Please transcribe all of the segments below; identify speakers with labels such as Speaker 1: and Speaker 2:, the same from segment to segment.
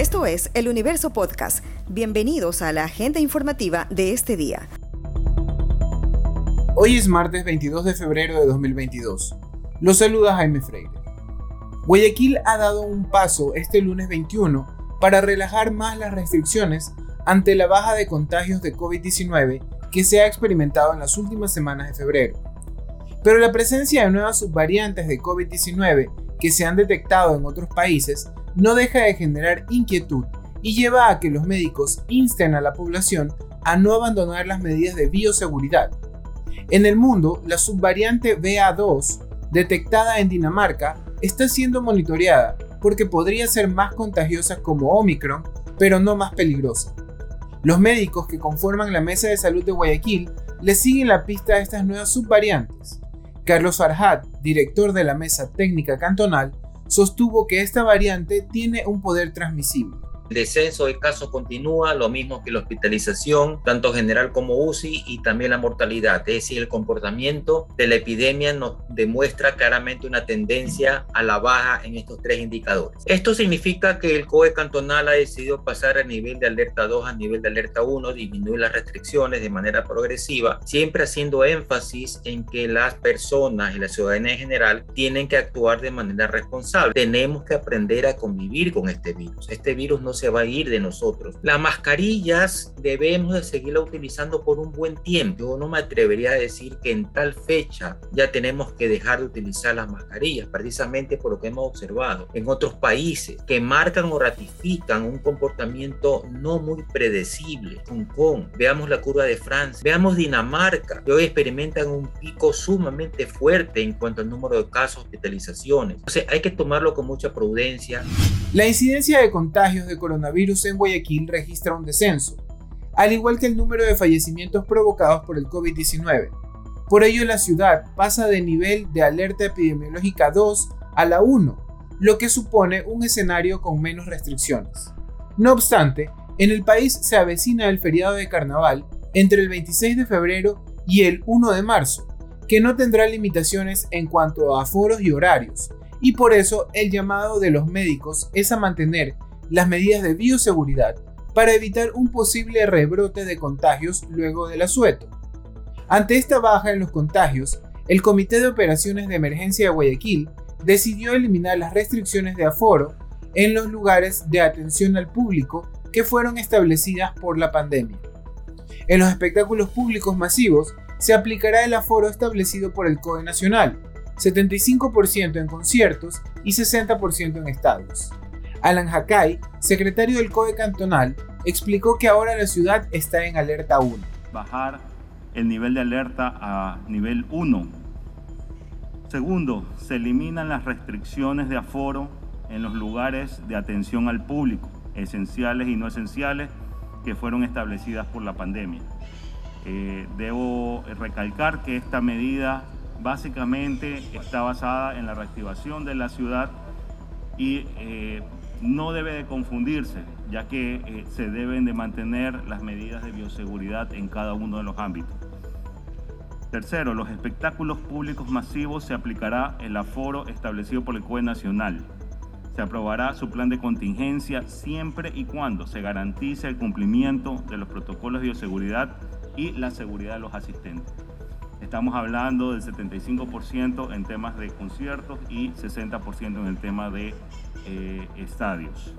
Speaker 1: Esto es El Universo Podcast. Bienvenidos a la agenda informativa de este día.
Speaker 2: Hoy es martes 22 de febrero de 2022. Los saluda Jaime Freire. Guayaquil ha dado un paso este lunes 21 para relajar más las restricciones ante la baja de contagios de COVID-19 que se ha experimentado en las últimas semanas de febrero. Pero la presencia de nuevas subvariantes de COVID-19 que se han detectado en otros países no deja de generar inquietud y lleva a que los médicos insten a la población a no abandonar las medidas de bioseguridad. En el mundo, la subvariante BA2, detectada en Dinamarca, está siendo monitoreada porque podría ser más contagiosa como Omicron, pero no más peligrosa. Los médicos que conforman la Mesa de Salud de Guayaquil le siguen la pista a estas nuevas subvariantes. Carlos Farhat, director de la Mesa Técnica Cantonal, sostuvo que esta variante tiene un poder transmisible.
Speaker 3: El descenso de casos continúa, lo mismo que la hospitalización, tanto general como UCI, y también la mortalidad. Es decir, el comportamiento de la epidemia nos demuestra claramente una tendencia a la baja en estos tres indicadores. Esto significa que el COE cantonal ha decidido pasar a nivel de alerta 2 a nivel de alerta 1, disminuir las restricciones de manera progresiva, siempre haciendo énfasis en que las personas y la ciudadanía en general tienen que actuar de manera responsable. Tenemos que aprender a convivir con este virus. Este virus no se va a ir de nosotros. Las mascarillas debemos de seguirla utilizando por un buen tiempo. Yo no me atrevería a decir que en tal fecha ya tenemos que dejar de utilizar las mascarillas, precisamente por lo que hemos observado en otros países que marcan o ratifican un comportamiento no muy predecible. Hong Kong, veamos la curva de Francia, veamos Dinamarca, que hoy experimentan un pico sumamente fuerte en cuanto al número de casos, hospitalizaciones. Entonces hay que tomarlo con mucha prudencia.
Speaker 2: La incidencia de contagios de coronavirus en Guayaquil registra un descenso, al igual que el número de fallecimientos provocados por el COVID-19. Por ello, la ciudad pasa de nivel de alerta epidemiológica 2 a la 1, lo que supone un escenario con menos restricciones. No obstante, en el país se avecina el feriado de carnaval entre el 26 de febrero y el 1 de marzo, que no tendrá limitaciones en cuanto a aforos y horarios, y por eso el llamado de los médicos es a mantener las medidas de bioseguridad para evitar un posible rebrote de contagios luego del asueto. Ante esta baja en los contagios, el Comité de Operaciones de Emergencia de Guayaquil decidió eliminar las restricciones de aforo en los lugares de atención al público que fueron establecidas por la pandemia. En los espectáculos públicos masivos se aplicará el aforo establecido por el COE Nacional, 75% en conciertos y 60% en estadios. Alan Hakai, secretario del COE cantonal, explicó que ahora la ciudad está en alerta 1.
Speaker 4: Bajar el nivel de alerta a nivel 1. Segundo, se eliminan las restricciones de aforo en los lugares de atención al público, esenciales y no esenciales, que fueron establecidas por la pandemia. Eh, debo recalcar que esta medida básicamente está basada en la reactivación de la ciudad y eh, no debe de confundirse, ya que eh, se deben de mantener las medidas de bioseguridad en cada uno de los ámbitos. Tercero, los espectáculos públicos masivos se aplicará el aforo establecido por el COE Nacional. Se aprobará su plan de contingencia siempre y cuando se garantice el cumplimiento de los protocolos de bioseguridad y la seguridad de los asistentes. Estamos hablando del 75% en temas de conciertos y 60% en el tema de eh, estadios.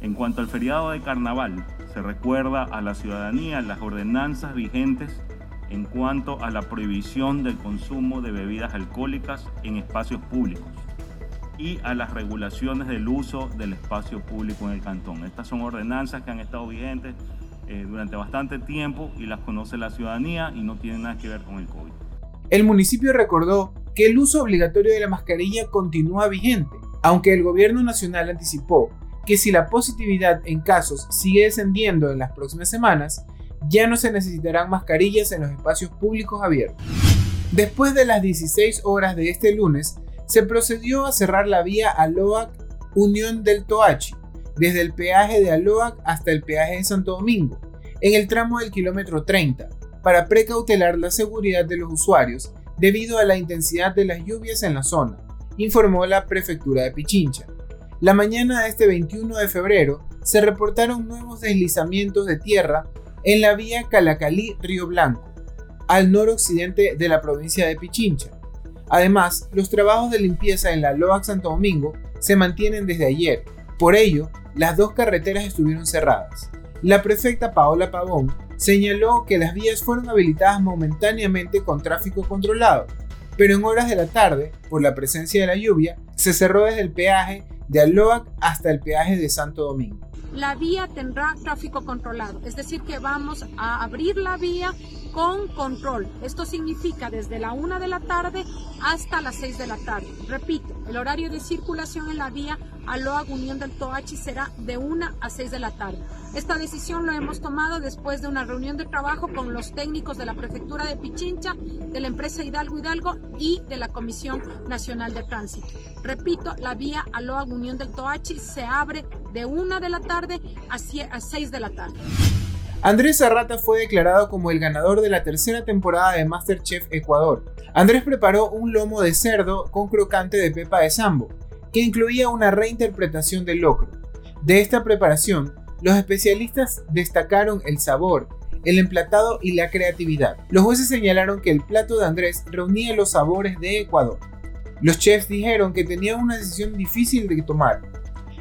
Speaker 4: En cuanto al feriado de carnaval, se recuerda a la ciudadanía las ordenanzas vigentes en cuanto a la prohibición del consumo de bebidas alcohólicas en espacios públicos y a las regulaciones del uso del espacio público en el cantón. Estas son ordenanzas que han estado vigentes eh, durante bastante tiempo y las conoce la ciudadanía y no tienen nada que ver con el COVID.
Speaker 2: El municipio recordó que el uso obligatorio de la mascarilla continúa vigente aunque el gobierno nacional anticipó que si la positividad en casos sigue descendiendo en las próximas semanas, ya no se necesitarán mascarillas en los espacios públicos abiertos. Después de las 16 horas de este lunes, se procedió a cerrar la vía Aloac Unión del Toachi, desde el peaje de Aloac hasta el peaje de Santo Domingo, en el tramo del kilómetro 30, para precautelar la seguridad de los usuarios debido a la intensidad de las lluvias en la zona informó la prefectura de Pichincha. La mañana de este 21 de febrero se reportaron nuevos deslizamientos de tierra en la vía Calacalí-Río Blanco, al noroccidente de la provincia de Pichincha. Además, los trabajos de limpieza en la LOAC Santo Domingo se mantienen desde ayer. Por ello, las dos carreteras estuvieron cerradas. La prefecta Paola Pavón señaló que las vías fueron habilitadas momentáneamente con tráfico controlado, pero en horas de la tarde, por la presencia de la lluvia, se cerró desde el peaje de Aloac hasta el peaje de Santo Domingo.
Speaker 5: La vía tendrá tráfico controlado, es decir, que vamos a abrir la vía con control. Esto significa desde la 1 de la tarde hasta las 6 de la tarde. Repito, el horario de circulación en la vía Aloa Unión del Toachi será de 1 a 6 de la tarde. Esta decisión lo hemos tomado después de una reunión de trabajo con los técnicos de la Prefectura de Pichincha, de la empresa Hidalgo Hidalgo y de la Comisión Nacional de Tránsito. Repito, la vía Aloa Unión del Toachi se abre de 1 de la tarde a 6 de la tarde.
Speaker 2: Andrés Arrata fue declarado como el ganador de la tercera temporada de Masterchef Ecuador. Andrés preparó un lomo de cerdo con crocante de pepa de sambo, que incluía una reinterpretación del locro. De esta preparación, los especialistas destacaron el sabor, el emplatado y la creatividad. Los jueces señalaron que el plato de Andrés reunía los sabores de Ecuador. Los chefs dijeron que tenían una decisión difícil de tomar.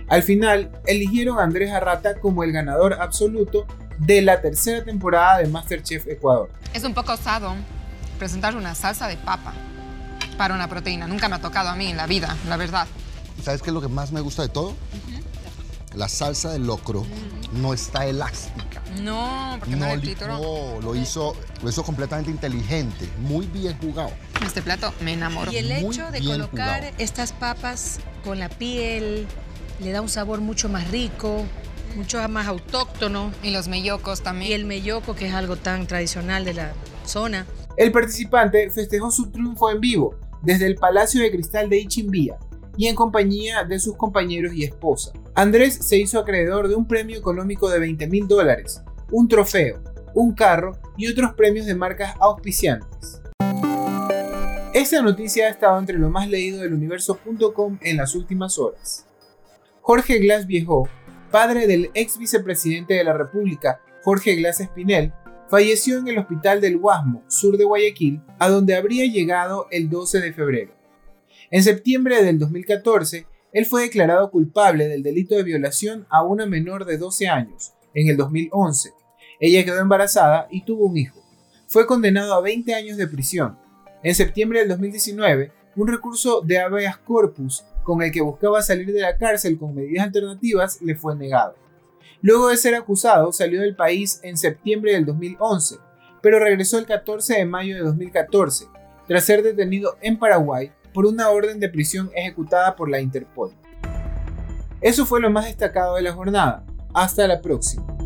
Speaker 2: Al final, eligieron a Andrés Arrata como el ganador absoluto de la tercera temporada de Masterchef Ecuador.
Speaker 6: Es un poco osado presentar una salsa de papa para una proteína. Nunca me ha tocado a mí en la vida, la verdad.
Speaker 7: ¿Sabes qué es lo que más me gusta de todo? La salsa de locro no está elástica.
Speaker 6: No, porque no,
Speaker 7: no lo hizo, lo hizo completamente inteligente, muy bien jugado.
Speaker 6: Este plato me enamoró.
Speaker 8: Y el hecho de colocar estas papas con la piel le da un sabor mucho más rico, mucho más autóctono.
Speaker 6: Y los mellocos también.
Speaker 8: Y el melloco, que es algo tan tradicional de la zona.
Speaker 2: El participante festejó su triunfo en vivo desde el Palacio de Cristal de Ichimbía y en compañía de sus compañeros y esposa. Andrés se hizo acreedor de un premio económico de 20 mil dólares, un trofeo, un carro y otros premios de marcas auspiciantes. Esta noticia ha estado entre lo más leído del universo.com en las últimas horas. Jorge Glass Viejo padre del ex vicepresidente de la República, Jorge Glass Espinel, falleció en el hospital del Guasmo, sur de Guayaquil, a donde habría llegado el 12 de febrero. En septiembre del 2014, él fue declarado culpable del delito de violación a una menor de 12 años, en el 2011. Ella quedó embarazada y tuvo un hijo. Fue condenado a 20 años de prisión. En septiembre del 2019, un recurso de habeas corpus con el que buscaba salir de la cárcel con medidas alternativas le fue negado. Luego de ser acusado, salió del país en septiembre del 2011, pero regresó el 14 de mayo de 2014, tras ser detenido en Paraguay por una orden de prisión ejecutada por la Interpol. Eso fue lo más destacado de la jornada. Hasta la próxima.